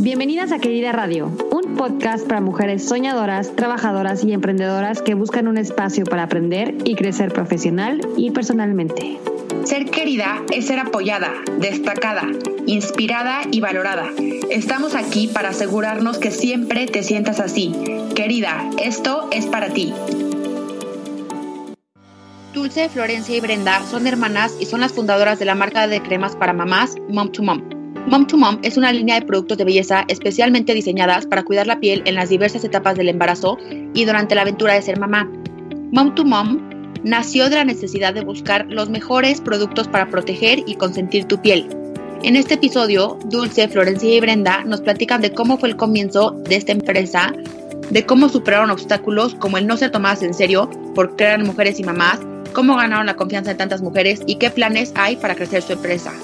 Bienvenidas a Querida Radio, un podcast para mujeres soñadoras, trabajadoras y emprendedoras que buscan un espacio para aprender y crecer profesional y personalmente. Ser querida es ser apoyada, destacada, inspirada y valorada. Estamos aquí para asegurarnos que siempre te sientas así. Querida, esto es para ti. Dulce, Florencia y Brenda son hermanas y son las fundadoras de la marca de cremas para mamás Mom to Mom. Mom to Mom es una línea de productos de belleza especialmente diseñadas para cuidar la piel en las diversas etapas del embarazo y durante la aventura de ser mamá. Mom to Mom nació de la necesidad de buscar los mejores productos para proteger y consentir tu piel. En este episodio, Dulce, Florencia y Brenda nos platican de cómo fue el comienzo de esta empresa, de cómo superaron obstáculos como el no ser tomadas en serio por crear mujeres y mamás, cómo ganaron la confianza de tantas mujeres y qué planes hay para crecer su empresa.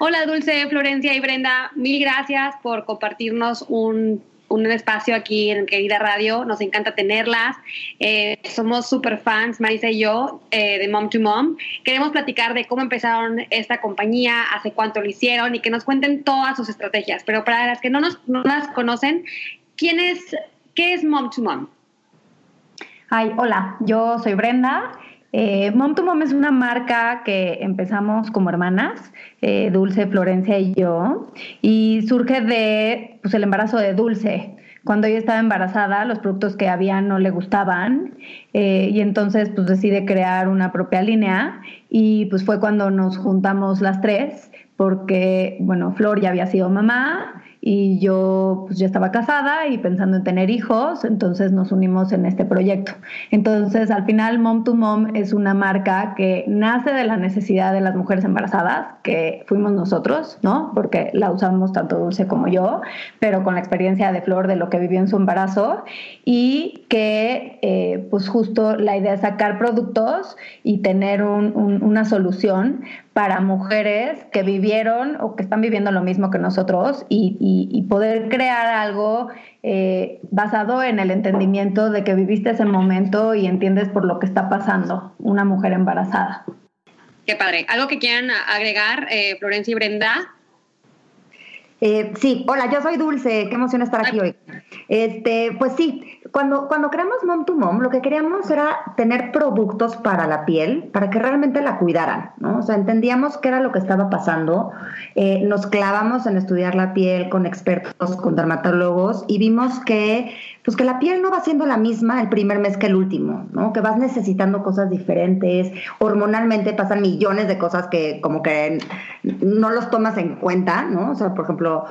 Hola Dulce, Florencia y Brenda, mil gracias por compartirnos un, espacio aquí en Querida Radio. Nos encanta tenerlas. Eh, somos super fans, Marisa y yo, eh, de Mom to Mom. Queremos platicar de cómo empezaron esta compañía, hace cuánto lo hicieron y que nos cuenten todas sus estrategias. Pero para las que no nos no las conocen, ¿quién es, ¿qué es Mom to Mom? Ay, hola, yo soy Brenda eh, Mom to Mom es una marca que empezamos como hermanas, eh, Dulce, Florencia y yo, y surge de pues, el embarazo de Dulce. Cuando ella estaba embarazada, los productos que había no le gustaban eh, y entonces pues decide crear una propia línea y pues fue cuando nos juntamos las tres porque, bueno, Flor ya había sido mamá, y yo pues ya estaba casada y pensando en tener hijos, entonces nos unimos en este proyecto. Entonces, al final, Mom to Mom es una marca que nace de la necesidad de las mujeres embarazadas, que fuimos nosotros, ¿no? Porque la usamos tanto Dulce como yo, pero con la experiencia de Flor de lo que vivió en su embarazo y que, eh, pues justo la idea es sacar productos y tener una solución para mujeres que vivieron o que están viviendo lo mismo que nosotros y, poder crear algo eh, basado en el entendimiento de que viviste ese momento y entiendes por lo que está pasando una mujer embarazada. Qué padre. ¿Algo que quieran agregar, eh, Florencia y Brenda? Eh, sí, hola, yo soy Dulce, qué emoción estar aquí hoy. Este, pues sí, cuando, cuando creamos Mom to Mom, lo que queríamos era tener productos para la piel, para que realmente la cuidaran, ¿no? O sea, entendíamos qué era lo que estaba pasando, eh, nos clavamos en estudiar la piel con expertos, con dermatólogos, y vimos que, pues que la piel no va siendo la misma el primer mes que el último, ¿no? Que vas necesitando cosas diferentes, hormonalmente pasan millones de cosas que como que no los tomas en cuenta, ¿no? O sea, por ejemplo,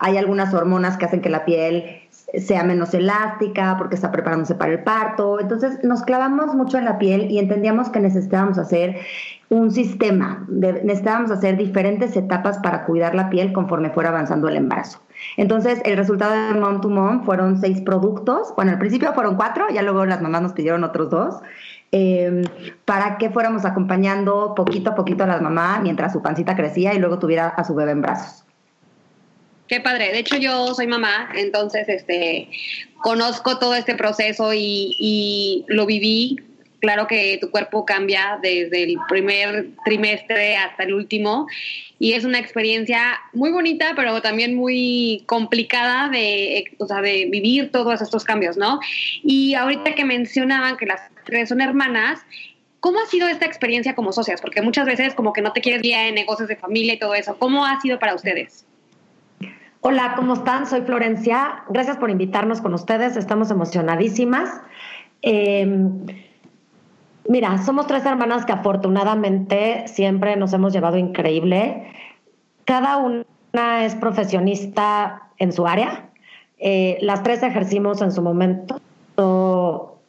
hay algunas hormonas que hacen que la piel sea menos elástica porque está preparándose para el parto. Entonces nos clavamos mucho en la piel y entendíamos que necesitábamos hacer un sistema, necesitábamos hacer diferentes etapas para cuidar la piel conforme fuera avanzando el embarazo. Entonces el resultado de Mom to Mom fueron seis productos. Bueno, al principio fueron cuatro, ya luego las mamás nos pidieron otros dos. Em, para que fuéramos acompañando poquito a poquito a las mamás mientras su pancita crecía y luego tuviera a su bebé en brazos. Qué padre. De hecho, yo soy mamá, entonces este, conozco todo este proceso y, lo viví. Claro que tu cuerpo cambia desde el primer trimestre hasta el último y es una experiencia muy bonita, pero también muy complicada de, o sea, de vivir todos estos cambios, ¿no? Y ahorita que mencionaban que las tres son hermanas, ¿Cómo ha sido esta experiencia como socias? Porque muchas veces como que no te quieres ir en negocios de familia y todo eso. ¿Cómo ha sido para ustedes? Hola, ¿cómo están? Soy Florencia. Gracias por invitarnos con ustedes. Estamos emocionadísimas. Em, mira, somos tres hermanas que afortunadamente siempre nos hemos llevado increíble. Cada una es profesionista en su área. Eh, las tres ejercimos en su momento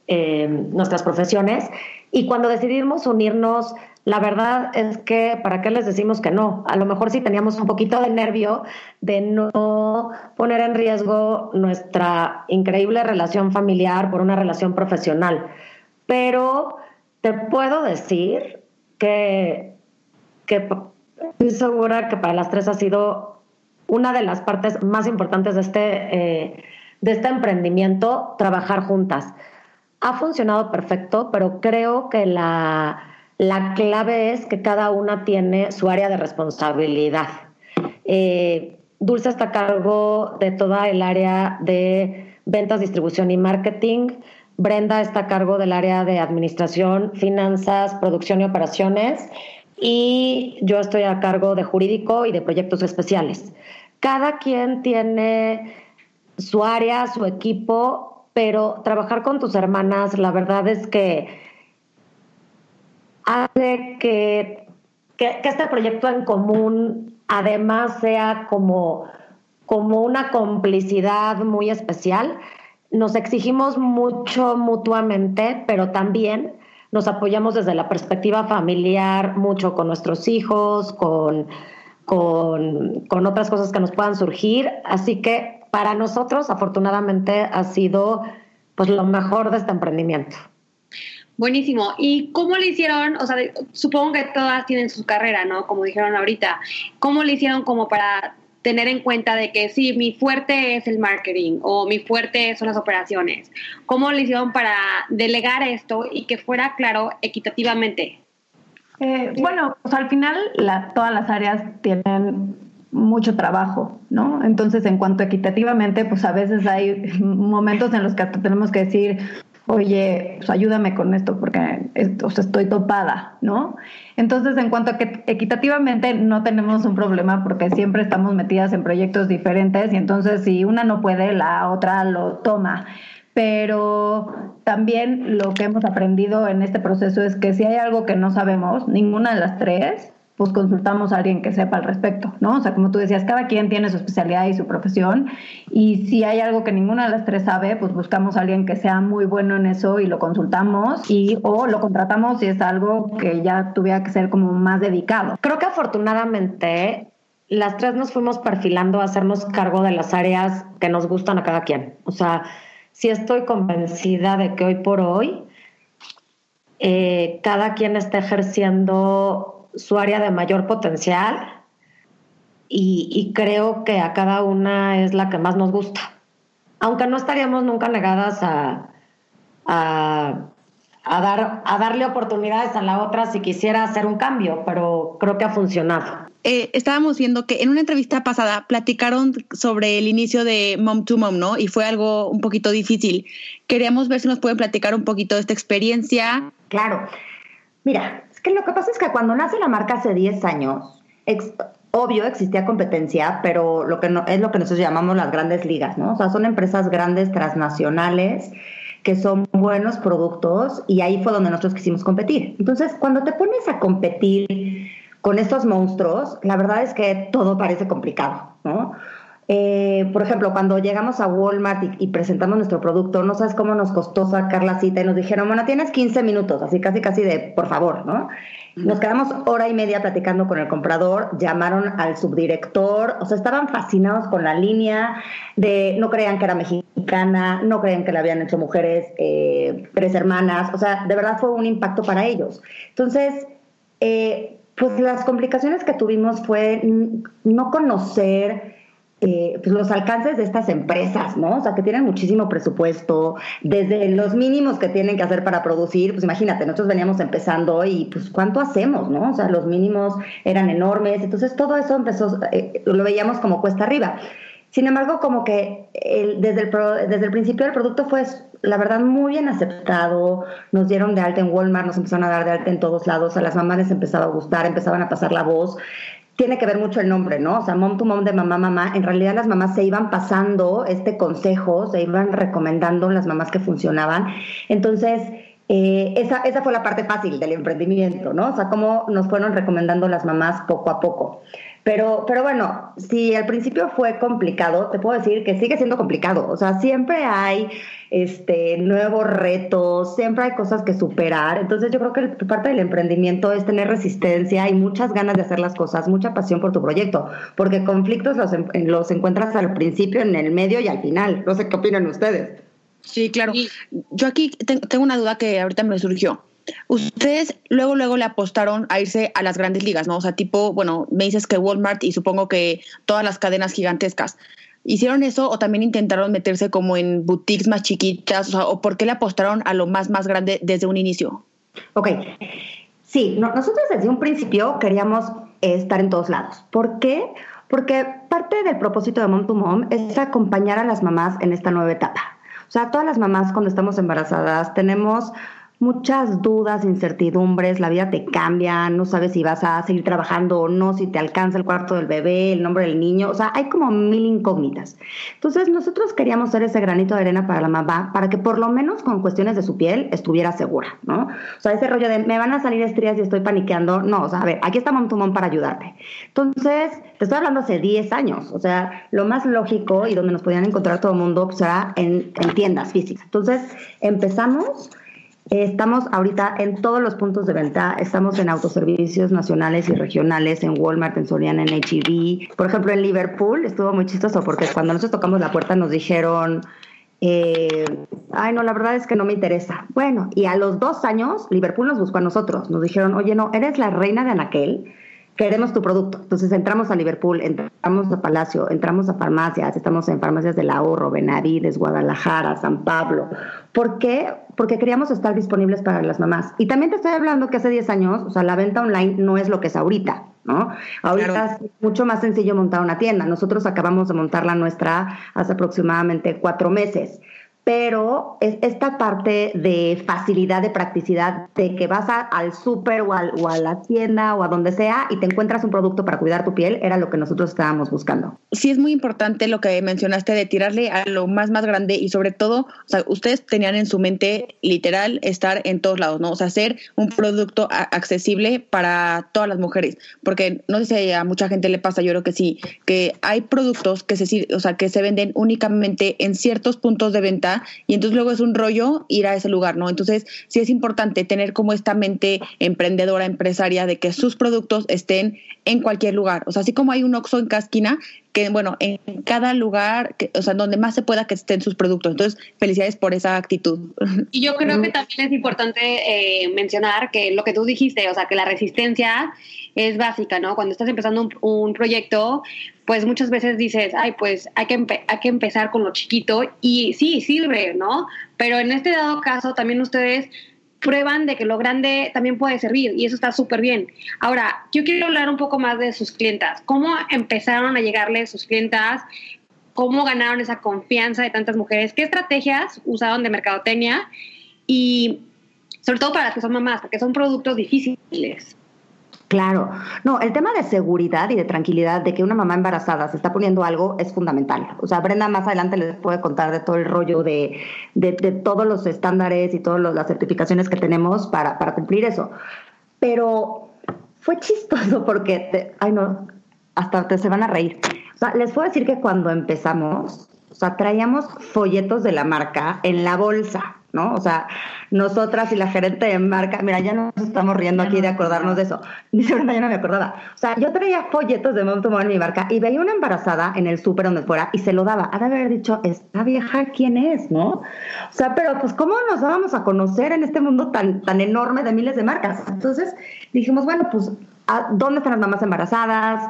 em, nuestras profesiones y cuando decidimos unirnos la verdad es que, ¿para qué les decimos que no? A lo mejor sí teníamos un poquito de nervio de no poner en riesgo nuestra increíble relación familiar por una relación profesional. Pero te puedo decir que, que estoy segura que para las tres ha sido una de las partes más importantes de este, eh, de este emprendimiento, trabajar juntas. Ha funcionado perfecto, pero creo que la la clave es que cada una tiene su área de responsabilidad. Eh, Dulce está a cargo de toda el área de ventas, distribución y marketing. Brenda está a cargo del área de administración, finanzas, producción y operaciones. Y yo estoy a cargo de jurídico y de proyectos especiales. Cada quien tiene su área, su equipo, pero trabajar con tus hermanas, la verdad es que hace que, que, este proyecto en común además sea como, como una complicidad muy especial. Nos exigimos mucho mutuamente, pero también nos apoyamos desde la perspectiva familiar mucho con nuestros hijos, con, con, con otras cosas que nos puedan surgir. Así que para nosotros, afortunadamente, ha sido pues lo mejor de este emprendimiento. Buenísimo. ¿Y cómo le hicieron? O sea, supongo que todas tienen su carrera, ¿no? Como dijeron ahorita. ¿Cómo le hicieron como para tener en cuenta de que sí, mi fuerte es el marketing o mi fuerte son las operaciones? ¿Cómo le hicieron para delegar esto y que fuera claro equitativamente? Eh, bueno, pues al final todas las áreas tienen mucho trabajo, ¿no? Entonces, en cuanto equitativamente, pues a veces hay momentos en los que tenemos que decir, oye, pues ayúdame con esto porque estoy topada, ¿no? Entonces, en cuanto a que equitativamente no tenemos un problema porque siempre estamos metidas en proyectos diferentes y entonces si una no puede, la otra lo toma. Pero también lo que hemos aprendido en este proceso es que si hay algo que no sabemos, ninguna de las tres, pues consultamos a alguien que sepa al respecto, ¿no? O sea, como tú decías, cada quien tiene su especialidad y su profesión y si hay algo que ninguna de las tres sabe, pues buscamos a alguien que sea muy bueno en eso y lo consultamos y o lo contratamos si es algo que ya tuviera que ser como más dedicado. Creo que afortunadamente las tres nos fuimos perfilando a hacernos cargo de las áreas que nos gustan a cada quien. O sea, sí estoy convencida de que hoy por hoy eh, cada quien está ejerciendo su área de mayor potencial y, creo que a cada una es la que más nos gusta. Aunque no estaríamos nunca negadas a, a, dar, a darle oportunidades a la otra si quisiera hacer un cambio, pero creo que ha funcionado. Eh, estábamos viendo que en una entrevista pasada platicaron sobre el inicio de Mom to Mom, ¿no? Y fue algo un poquito difícil. Queríamos ver si nos pueden platicar un poquito de esta experiencia. Claro. Mira, lo que pasa es que cuando nace la marca hace 10 años, obvio existía competencia, pero lo que es lo que nosotros llamamos las grandes ligas, ¿no? O sea, son empresas grandes, transnacionales, que son buenos productos y ahí fue donde nosotros quisimos competir. Entonces, cuando te pones a competir con estos monstruos, la verdad es que todo parece complicado, ¿no? Eh, por ejemplo, cuando llegamos a Walmart y, presentamos nuestro producto, no sabes cómo nos costó sacar la cita y nos dijeron, bueno, tienes 15 minutos, así casi casi de, por favor, ¿no? Nos quedamos hora y media platicando con el comprador, llamaron al subdirector, o sea, estaban fascinados con la línea de, no creían que era mexicana, no creían que la habían hecho mujeres, eh, tres hermanas, o sea, de verdad fue un impacto para ellos. Entonces, eh, pues las complicaciones que tuvimos fue no conocer eh, pues los alcances de estas empresas, ¿no? O sea, que tienen muchísimo presupuesto, desde los mínimos que tienen que hacer para producir, pues imagínate, nosotros veníamos empezando y pues cuánto hacemos, ¿no? O sea, los mínimos eran enormes, entonces todo eso empezó, eh, lo veíamos como cuesta arriba. Sin embargo, como que desde, el desde el principio el producto fue, la verdad, muy bien aceptado. Nos dieron de alta en Walmart, nos empezaron a dar de alta en todos lados. A las mamás les empezaba a gustar, empezaban a pasar la voz tiene que ver mucho el nombre, ¿no? O sea, mom to mom de mamá, mamá. En realidad las mamás se iban pasando este consejo, se iban recomendando las mamás que funcionaban. Entonces, eh, esa, esa fue la parte fácil del emprendimiento, ¿no? O sea, cómo nos fueron recomendando las mamás poco a poco. Pero, pero bueno, si al principio fue complicado, te puedo decir que sigue siendo complicado. O sea, siempre hay este, nuevos retos, siempre hay cosas que superar. Entonces yo creo que parte del emprendimiento es tener resistencia y muchas ganas de hacer las cosas, mucha pasión por tu proyecto, porque conflictos los, los encuentras al principio, en el medio y al final. No sé qué opinan ustedes. Sí, claro. Yo aquí tengo una duda que ahorita me surgió. Ustedes luego, luego le apostaron a irse a las grandes ligas, ¿no? O sea, tipo, bueno, me dices que Walmart y supongo que todas las cadenas gigantescas. ¿Hicieron eso o también intentaron meterse como en boutiques más chiquitas? O, sea, ¿o por qué le apostaron a lo más, más grande desde un inicio? Ok. Sí, nosotros desde un principio queríamos estar en todos lados. ¿Por qué? Porque parte del propósito de Mom to Mom es acompañar a las mamás en esta nueva etapa. O sea, todas las mamás cuando estamos embarazadas tenemos muchas dudas, incertidumbres, la vida te cambia, no sabes si vas a seguir trabajando o no, si te alcanza el cuarto del bebé, el nombre del niño, o sea, hay como mil incógnitas. Entonces, nosotros queríamos ser ese granito de arena para la mamá, para que por lo menos con cuestiones de su piel estuviera segura, ¿no? O sea, ese rollo de me van a salir estrías y estoy paniqueando, no, o sea, a ver, aquí está Mom para ayudarte. Entonces, te estoy hablando hace 10 años, o sea, lo más lógico y donde nos podían encontrar todo el mundo pues, era en, en tiendas físicas. Entonces, empezamos Estamos ahorita en todos los puntos de venta, estamos en autoservicios nacionales y regionales, en Walmart, en Soriana, en HEB. Por ejemplo, en Liverpool estuvo muy chistoso porque cuando nosotros tocamos la puerta nos dijeron, eh, ay, no, la verdad es que no me interesa. Bueno, y a los dos años Liverpool nos buscó a nosotros, nos dijeron, oye, no, eres la reina de Anaquel queremos tu producto. Entonces entramos a Liverpool, entramos a Palacio, entramos a farmacias, estamos en farmacias del ahorro, Benavides, Guadalajara, San Pablo. ¿Por qué? Porque queríamos estar disponibles para las mamás. Y también te estoy hablando que hace 10 años, o sea, la venta online no es lo que es ahorita, ¿no? Ahorita es mucho más sencillo montar una tienda. Nosotros acabamos de montar la nuestra hace aproximadamente cuatro meses pero es esta parte de facilidad, de practicidad, de que vas al súper o, o, a la tienda o a donde sea y te encuentras un producto para cuidar tu piel, era lo que nosotros estábamos buscando. Sí, es muy importante lo que mencionaste de tirarle a lo más, más grande y sobre todo, o sea, ustedes tenían en su mente literal estar en todos lados, ¿no? O sea, hacer un producto accesible para todas las mujeres, porque no sé si a mucha gente le pasa, yo creo que sí, que hay productos que se, o sea, que se venden únicamente en ciertos puntos de venta y entonces luego es un rollo ir a ese lugar, ¿no? Entonces sí es importante tener como esta mente emprendedora, empresaria, de que sus productos estén en cualquier lugar. O sea, así como hay un Oxxo en cada esquina, que bueno, en cada lugar, que, o sea, donde más se pueda que estén sus productos. Entonces, felicidades por esa actitud. Y yo creo que también es importante eh, mencionar que lo que tú dijiste, o sea, que la resistencia es básica, ¿no? Cuando estás empezando un, un proyecto, pues muchas veces dices, ay, pues hay que, empezar con lo chiquito y sí, sirve, ¿no? Pero en este dado caso también ustedes prueban de que lo grande también puede servir y eso está súper bien. Ahora, yo quiero hablar un poco más de sus clientas. ¿Cómo empezaron a llegarle sus clientas? ¿Cómo ganaron esa confianza de tantas mujeres? ¿Qué estrategias usaron de mercadotecnia? Y sobre todo para las que son mamás, porque son productos difíciles. Claro, no, el tema de seguridad y de tranquilidad de que una mamá embarazada se está poniendo algo es fundamental. O sea, Brenda más adelante les puede contar de todo el rollo de, de, todos los estándares y todas las certificaciones que tenemos para, para cumplir eso. Pero fue chistoso porque, ay no, hasta te se van a reír. O sea, les puedo decir que cuando empezamos, o sea, traíamos folletos de la marca en la bolsa. ¿No? O sea, nosotras y la gerente de marca, mira, ya nos estamos riendo aquí de acordarnos de eso. Dice Brenda, yo no me acordaba. O sea, yo traía folletos de Mom en mi marca y veía una embarazada en el súper donde fuera y se lo daba. Ha de haber dicho, esta vieja, ¿quién es, no? O sea, pero pues, ¿cómo nos vamos a conocer en este mundo tan, tan enorme de miles de marcas? Entonces dijimos, bueno, pues, ¿dónde están las mamás embarazadas?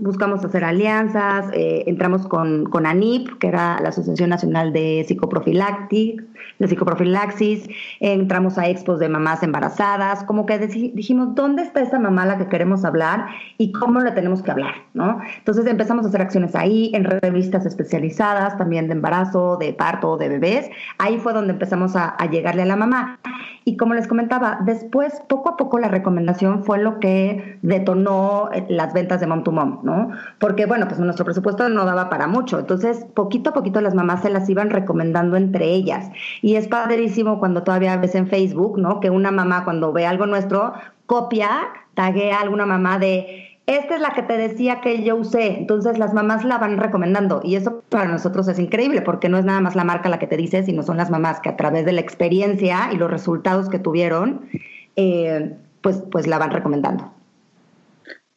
Buscamos hacer alianzas, eh, entramos con, con ANIP, que era la Asociación Nacional de Psicoprofilaxis, de Psicoprofilaxis, entramos a expos de mamás embarazadas, como que dijimos, ¿dónde está esa mamá a la que queremos hablar y cómo le tenemos que hablar? ¿no? Entonces empezamos a hacer acciones ahí, en revistas especializadas, también de embarazo, de parto, de bebés. Ahí fue donde empezamos a, a llegarle a la mamá. Y como les comentaba, después, poco a poco, la recomendación fue lo que detonó eh, las ventas de Mom to Mom, ¿no? Porque, bueno, pues nuestro presupuesto no daba para mucho. Entonces, poquito a poquito las mamás se las iban recomendando entre ellas. Y es padrísimo cuando todavía ves en Facebook, ¿no? Que una mamá cuando ve algo nuestro, copia, taguea a alguna mamá de esta es la que te decía que yo usé. Entonces las mamás la van recomendando y eso para nosotros es increíble porque no es nada más la marca la que te dice, sino son las mamás que a través de la experiencia y los resultados que tuvieron, eh, pues, pues la van recomendando.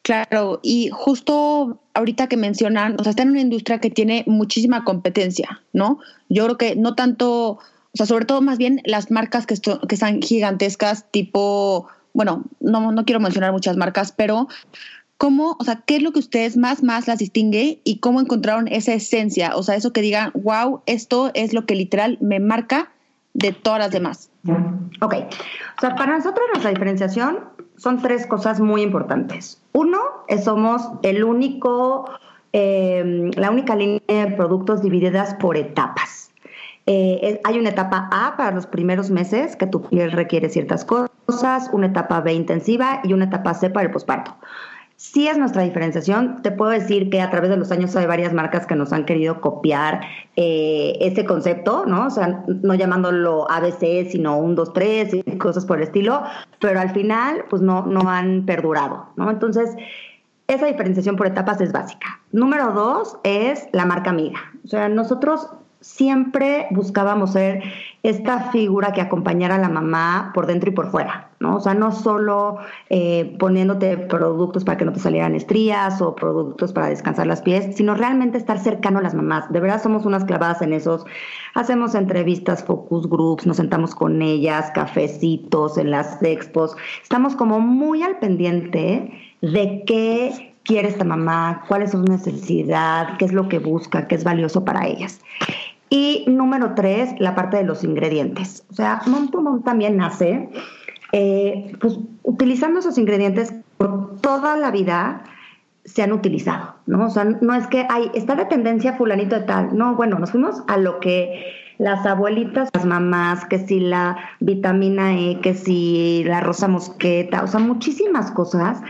Claro, y justo ahorita que mencionan, o sea, está en una industria que tiene muchísima competencia, ¿no? Yo creo que no tanto, o sea, sobre todo más bien las marcas que, que están gigantescas, tipo, bueno, no, no quiero mencionar muchas marcas, pero ¿cómo, o sea, qué es lo que ustedes más, más las distingue y cómo encontraron esa esencia? O sea, eso que digan, wow, esto es lo que literal me marca de todas las demás. Ok, o sea, para nosotros nuestra diferenciación son tres cosas muy importantes. Uno, es somos el único eh, la única línea de productos divididas por etapas. Eh, hay una etapa A para los primeros meses que tu piel requiere ciertas cosas, una etapa B intensiva y una etapa C para el posparto. Sí es nuestra diferenciación. Te puedo decir que a través de los años hay varias marcas que nos han querido copiar eh, ese concepto, ¿no? O sea, no llamándolo ABC, sino un, dos, tres y cosas por el estilo, pero al final, pues no, no han perdurado, ¿no? Entonces, esa diferenciación por etapas es básica. Número dos es la marca amiga. O sea, nosotros siempre buscábamos ser esta figura que acompañara a la mamá por dentro y por fuera, ¿no? O sea, no solo eh, poniéndote productos para que no te salieran estrías o productos para descansar las pies, sino realmente estar cercano a las mamás. De verdad somos unas clavadas en esos. Hacemos entrevistas, focus groups, nos sentamos con ellas, cafecitos en las expos. Estamos como muy al pendiente de qué quiere esta mamá, cuál es su necesidad, qué es lo que busca, qué es valioso para ellas. Y número tres, la parte de los ingredientes. O sea, Mom también nace eh, pues, utilizando esos ingredientes por toda la vida se han utilizado, ¿no? O sea, no es que, hay está de tendencia fulanito de tal. No, bueno, nos fuimos a lo que las abuelitas, las mamás, que si la vitamina E, que si la rosa mosqueta, o sea, muchísimas cosas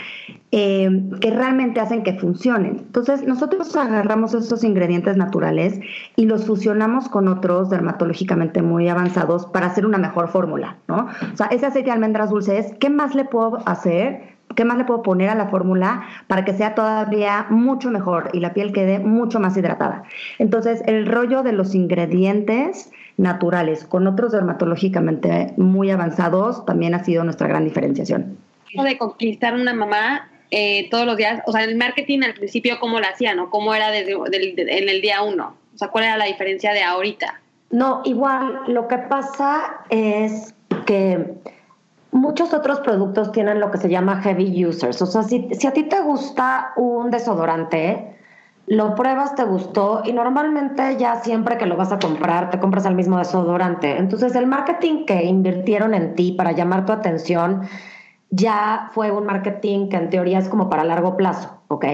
eh, que realmente hacen que funcionen. Entonces, nosotros agarramos esos ingredientes naturales y los fusionamos con otros dermatológicamente muy avanzados para hacer una mejor fórmula, ¿no? O sea, ese aceite de almendras dulces, ¿qué más le puedo hacer? ¿Qué más le puedo poner a la fórmula para que sea todavía mucho mejor y la piel quede mucho más hidratada? Entonces, el rollo de los ingredientes naturales con otros dermatológicamente muy avanzados también ha sido nuestra gran diferenciación. De conquistar una mamá eh, todos los días, o sea, el marketing al principio, ¿cómo lo hacían o cómo era desde, en el día uno? O sea, ¿cuál era la diferencia de ahorita? No, igual, lo que pasa es que muchos otros productos tienen lo que se llama heavy users. O sea, si, si a ti te gusta un desodorante, lo pruebas, te gustó y normalmente ya siempre que lo vas a comprar, te compras el mismo desodorante. Entonces, el marketing que invirtieron en ti para llamar tu atención ya fue un marketing que en teoría es como para largo plazo, ¿ok?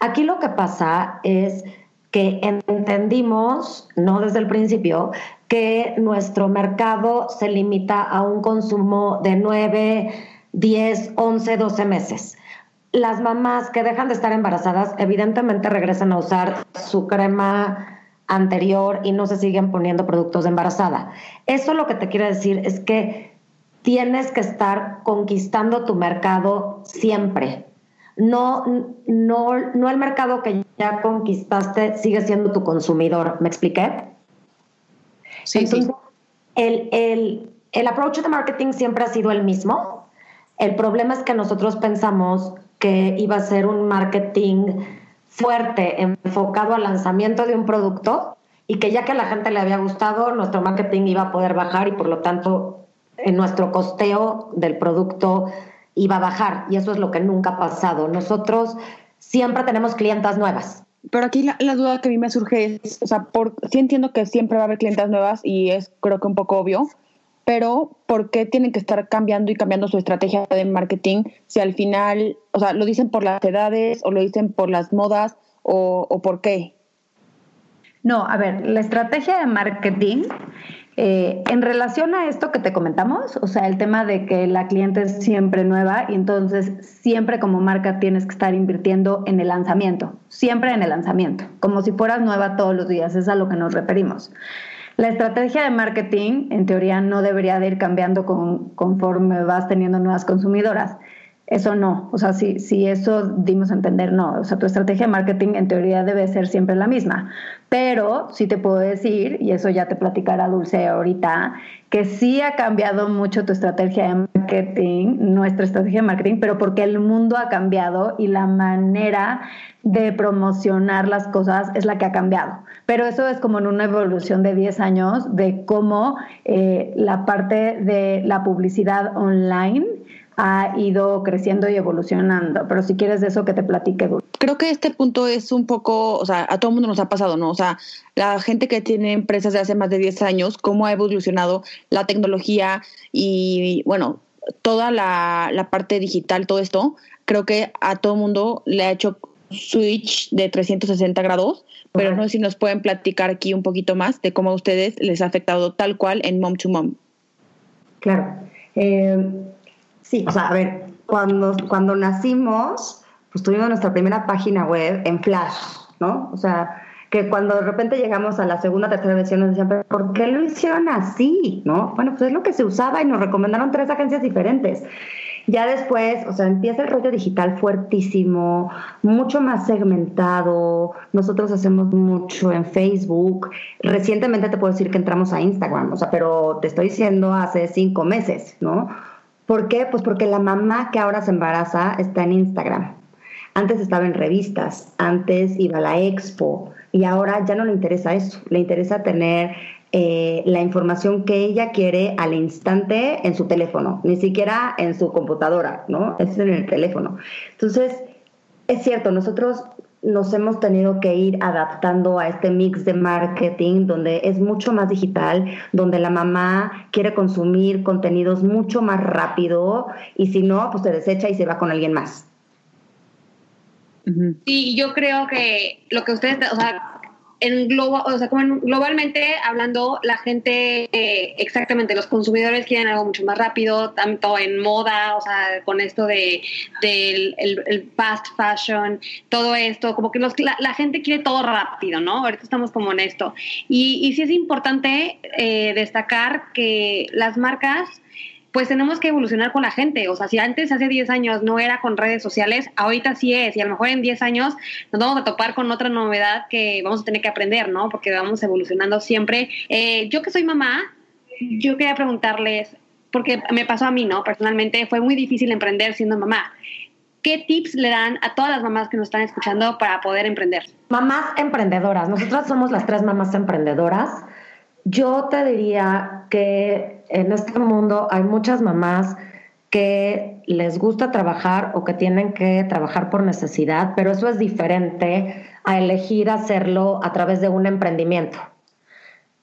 Aquí lo que pasa es que entendimos, no desde el principio, que nuestro mercado se limita a un consumo de 9, 10, 11, 12 meses. Las mamás que dejan de estar embarazadas evidentemente regresan a usar su crema anterior y no se siguen poniendo productos de embarazada. Eso lo que te quiere decir es que tienes que estar conquistando tu mercado siempre. No, no, no el mercado que ya conquistaste sigue siendo tu consumidor. ¿Me expliqué? Sí, sí. El, el, el approach de marketing siempre ha sido el mismo. El problema es que nosotros pensamos que iba a ser un marketing fuerte, enfocado al lanzamiento de un producto y que ya que a la gente le había gustado, nuestro marketing iba a poder bajar y por lo tanto en nuestro costeo del producto iba a bajar y eso es lo que nunca ha pasado. Nosotros siempre tenemos clientas nuevas. Pero aquí la, duda que a mí me surge es, o sea, por, sí entiendo que siempre va a haber clientas nuevas y es creo que un poco obvio, pero ¿por qué tienen que estar cambiando y cambiando su estrategia de marketing si al final, o sea, lo dicen por las edades o lo dicen por las modas o, o por qué? No, a ver, la estrategia de marketing eh, en relación a esto que te comentamos, o sea, el tema de que la cliente es siempre nueva y entonces siempre como marca tienes que estar invirtiendo en el lanzamiento, siempre en el lanzamiento, como si fueras nueva todos los días, es a lo que nos referimos. La estrategia de marketing, en teoría, no debería de ir cambiando conforme vas teniendo nuevas consumidoras. Eso no, o sea, si, si eso dimos a entender, no, o sea, tu estrategia de marketing en teoría debe ser siempre la misma, pero sí te puedo decir, y eso ya te platicará Dulce ahorita, que sí ha cambiado mucho tu estrategia de marketing, nuestra estrategia de marketing, pero porque el mundo ha cambiado y la manera de promocionar las cosas es la que ha cambiado. Pero eso es como en una evolución de 10 años de cómo eh, la parte de la publicidad online ha ido creciendo y evolucionando. Pero si quieres de eso que te platique, Creo que este punto es un poco, o sea, a todo el mundo nos ha pasado, ¿no? O sea, la gente que tiene empresas de hace más de 10 años, cómo ha evolucionado la tecnología y, bueno, toda la, la parte digital, todo esto, creo que a todo el mundo le ha hecho switch de 360 grados, pero no sé si nos pueden platicar aquí un poquito más de cómo a ustedes les ha afectado tal cual en Mom to Mom. Claro. Eh, sí, o sea, a ver, cuando, cuando nacimos, pues tuvimos nuestra primera página web en Flash, ¿no? O sea, que cuando de repente llegamos a la segunda, tercera versión nos decían, ¿por qué lo hicieron así? ¿No? Bueno, pues es lo que se usaba y nos recomendaron tres agencias diferentes. Ya después, o sea, empieza el rollo digital fuertísimo, mucho más segmentado. Nosotros hacemos mucho en Facebook. Recientemente te puedo decir que entramos a Instagram, o sea, pero te estoy diciendo hace cinco meses, ¿no? ¿Por qué? Pues porque la mamá que ahora se embaraza está en Instagram. Antes estaba en revistas, antes iba a la expo y ahora ya no le interesa eso, le interesa tener eh, la información que ella quiere al instante en su teléfono, ni siquiera en su computadora, ¿no? Es en el teléfono. Entonces, es cierto, nosotros nos hemos tenido que ir adaptando a este mix de marketing donde es mucho más digital, donde la mamá quiere consumir contenidos mucho más rápido y si no, pues se desecha y se va con alguien más. Sí, yo creo que lo que ustedes, o sea, en global, o sea, como globalmente hablando, la gente, eh, exactamente, los consumidores quieren algo mucho más rápido, tanto en moda, o sea, con esto de del el, fast fashion, todo esto, como que la, gente quiere todo rápido, ¿no? Ahorita estamos como en esto. Y, y sí es importante eh, destacar que las marcas pues tenemos que evolucionar con la gente. O sea, si antes, hace 10 años, no era con redes sociales, ahorita sí es. Y a lo mejor en 10 años nos vamos a topar con otra novedad que vamos a tener que aprender, ¿no? Porque vamos evolucionando siempre. Eh, yo que soy mamá, yo quería preguntarles, porque me pasó a mí, ¿no? Personalmente fue muy difícil emprender siendo mamá. ¿Qué tips le dan a todas las mamás que nos están escuchando para poder emprender? Mamás emprendedoras. Nosotras somos las tres mamás emprendedoras. Yo te diría que en este mundo hay muchas mamás que les gusta trabajar o que tienen que trabajar por necesidad, pero eso es diferente a elegir hacerlo a través de un emprendimiento.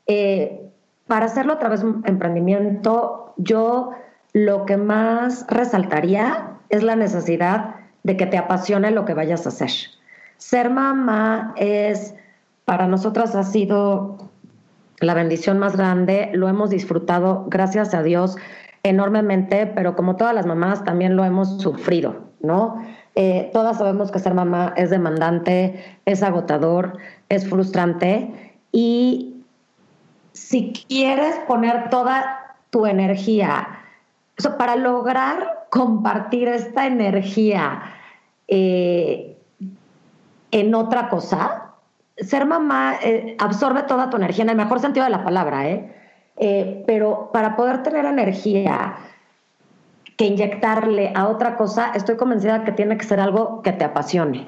Eh, para hacerlo a través de un emprendimiento, yo lo que más resaltaría es la necesidad de que te apasione lo que vayas a hacer. Ser mamá es, para nosotras ha sido la bendición más grande, lo hemos disfrutado, gracias a Dios, enormemente, pero como todas las mamás también lo hemos sufrido, ¿no? Eh, todas sabemos que ser mamá es demandante, es agotador, es frustrante y si quieres poner toda tu energía para lograr compartir esta energía eh, en otra cosa, ser mamá eh, absorbe toda tu energía en el mejor sentido de la palabra, ¿eh? ¿eh? pero para poder tener energía que inyectarle a otra cosa, estoy convencida que tiene que ser algo que te apasione.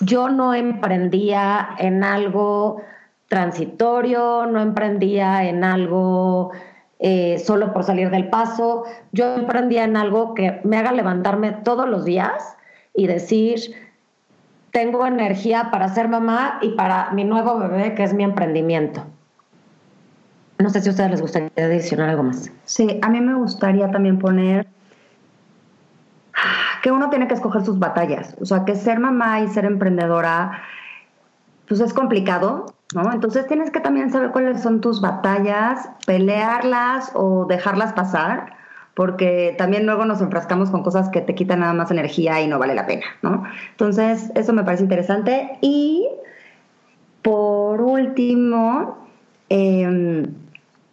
Yo no emprendía en algo transitorio, no emprendía en algo eh, solo por salir del paso, yo emprendía en algo que me haga levantarme todos los días y decir, tengo energía para ser mamá y para mi nuevo bebé, que es mi emprendimiento. No sé si a ustedes les gustaría adicionar algo más. Sí, a mí me gustaría también poner que uno tiene que escoger sus batallas. O sea, que ser mamá y ser emprendedora, pues es complicado, ¿no? Entonces tienes que también saber cuáles son tus batallas, pelearlas o dejarlas pasar porque también luego nos enfrascamos con cosas que te quitan nada más energía y no vale la pena, ¿no? Entonces, eso me parece interesante. Y por último, em,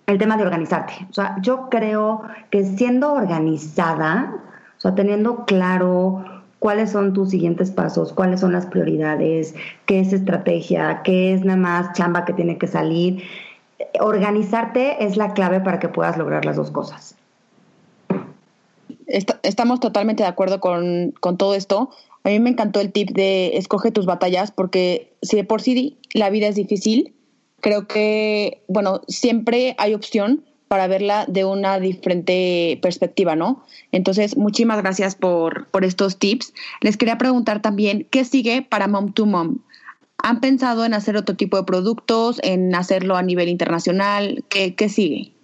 el tema de organizarte. O sea, yo creo que siendo organizada, o sea, teniendo claro cuáles son tus siguientes pasos, cuáles son las prioridades, qué es estrategia, qué es nada más chamba que tiene que salir. Organizarte es la clave para que puedas lograr las dos cosas estamos totalmente de acuerdo con, todo esto. A mí me encantó el tip de escoge tus batallas porque si de por sí la vida es difícil, creo que, bueno, siempre hay opción para verla de una diferente perspectiva, ¿no? Entonces, muchísimas gracias por, por estos tips. Les quería preguntar también, ¿qué sigue para Mom to Mom? ¿Han pensado en hacer otro tipo de productos, en hacerlo a nivel internacional? ¿Qué, qué sigue?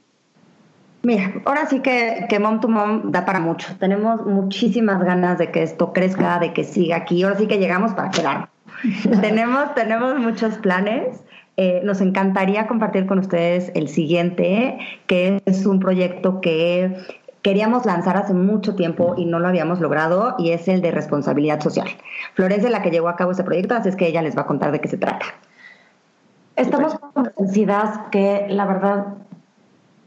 Mira, ahora sí que, que Mom to Mom da para mucho. Tenemos muchísimas ganas de que esto crezca, de que siga aquí. Ahora sí que llegamos para quedar. tenemos, tenemos muchos planes. Eh, nos encantaría compartir con ustedes el siguiente, que es un proyecto que queríamos lanzar hace mucho tiempo y no lo habíamos logrado, y es el de responsabilidad social. Florencia es la que llevó a cabo ese proyecto, así es que ella les va a contar de qué se trata. Estamos convencidas que la verdad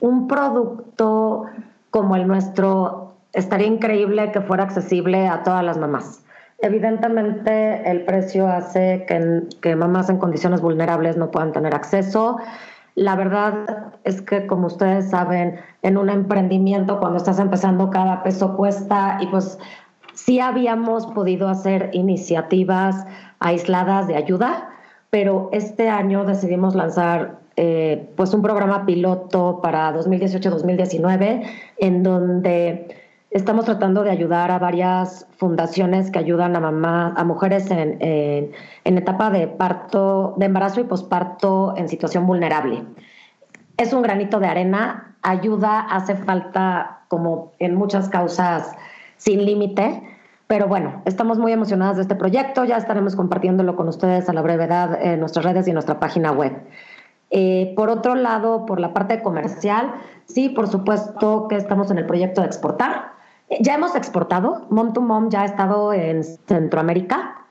un producto como el nuestro estaría increíble que fuera accesible a todas las mamás. Evidentemente el precio hace que, que, mamás en condiciones vulnerables no puedan tener acceso. La verdad es que como ustedes saben, en un emprendimiento cuando estás empezando cada peso cuesta y pues sí habíamos podido hacer iniciativas aisladas de ayuda, pero este año decidimos lanzar eh, pues un programa piloto para 2018-2019 en donde estamos tratando de ayudar a varias fundaciones que ayudan a mamá, a mujeres en, en, etapa de parto, de embarazo y posparto en situación vulnerable. Es un granito de arena, ayuda, hace falta como en muchas causas sin límite. Pero bueno, estamos muy emocionadas de este proyecto, ya estaremos compartiéndolo con ustedes a la brevedad en nuestras redes y en nuestra página web. Eh, por otro lado, por la parte comercial, sí, por supuesto que estamos en el proyecto de exportar. Eh, ya hemos exportado, Mom to Mom ya ha estado en Centroamérica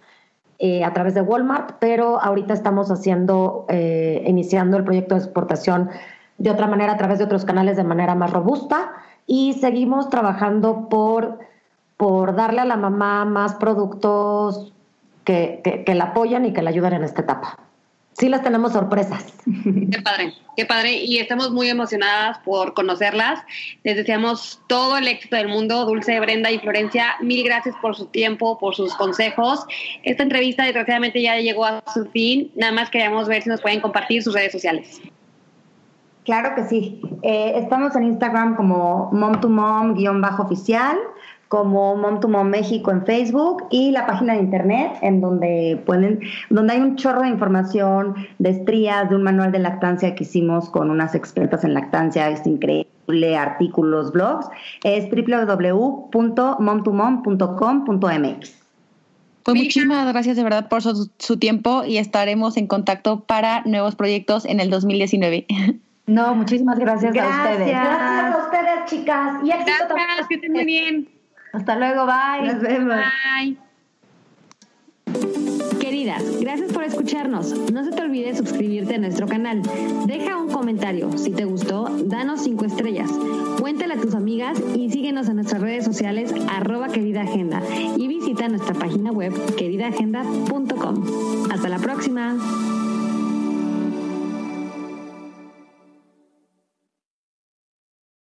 eh, a través de Walmart, pero ahorita estamos haciendo, iniciando el proyecto de exportación de otra manera, a través de otros canales de manera más robusta y seguimos trabajando por, por darle a la mamá más productos que, que, que la apoyan y que la ayudan en esta etapa sí las tenemos sorpresas. Qué padre, qué padre. Y estamos muy emocionadas por conocerlas. Les deseamos todo el éxito del mundo. Dulce, Brenda y Florencia, mil gracias por su tiempo, por sus consejos. Esta entrevista desgraciadamente ya llegó a su fin. Nada más queríamos ver si nos pueden compartir sus redes sociales. Claro que sí. Eh, estamos en Instagram como mom to mom-oficial como Mom to Mom México en Facebook y la página de internet en donde pueden, donde hay un chorro de información de estrías, de un manual de lactancia que hicimos con unas expertas en lactancia, es increíble, artículos, blogs, es www.momtomom.com.mx. Pues muchísimas gracias de verdad por su, su, tiempo y estaremos en contacto para nuevos proyectos en el 2019. No, muchísimas gracias, a ustedes. Gracias a ustedes, chicas. Y éxito gracias, que estén muy bien. Hasta luego, bye. Nos vemos. Bye. Queridas, gracias por escucharnos. No se te olvide suscribirte a nuestro canal. Deja un comentario. Si te gustó, danos cinco estrellas. Cuéntale a tus amigas y síguenos en nuestras redes sociales arroba querida agenda y visita nuestra página web queridaagenda.com. Hasta la próxima.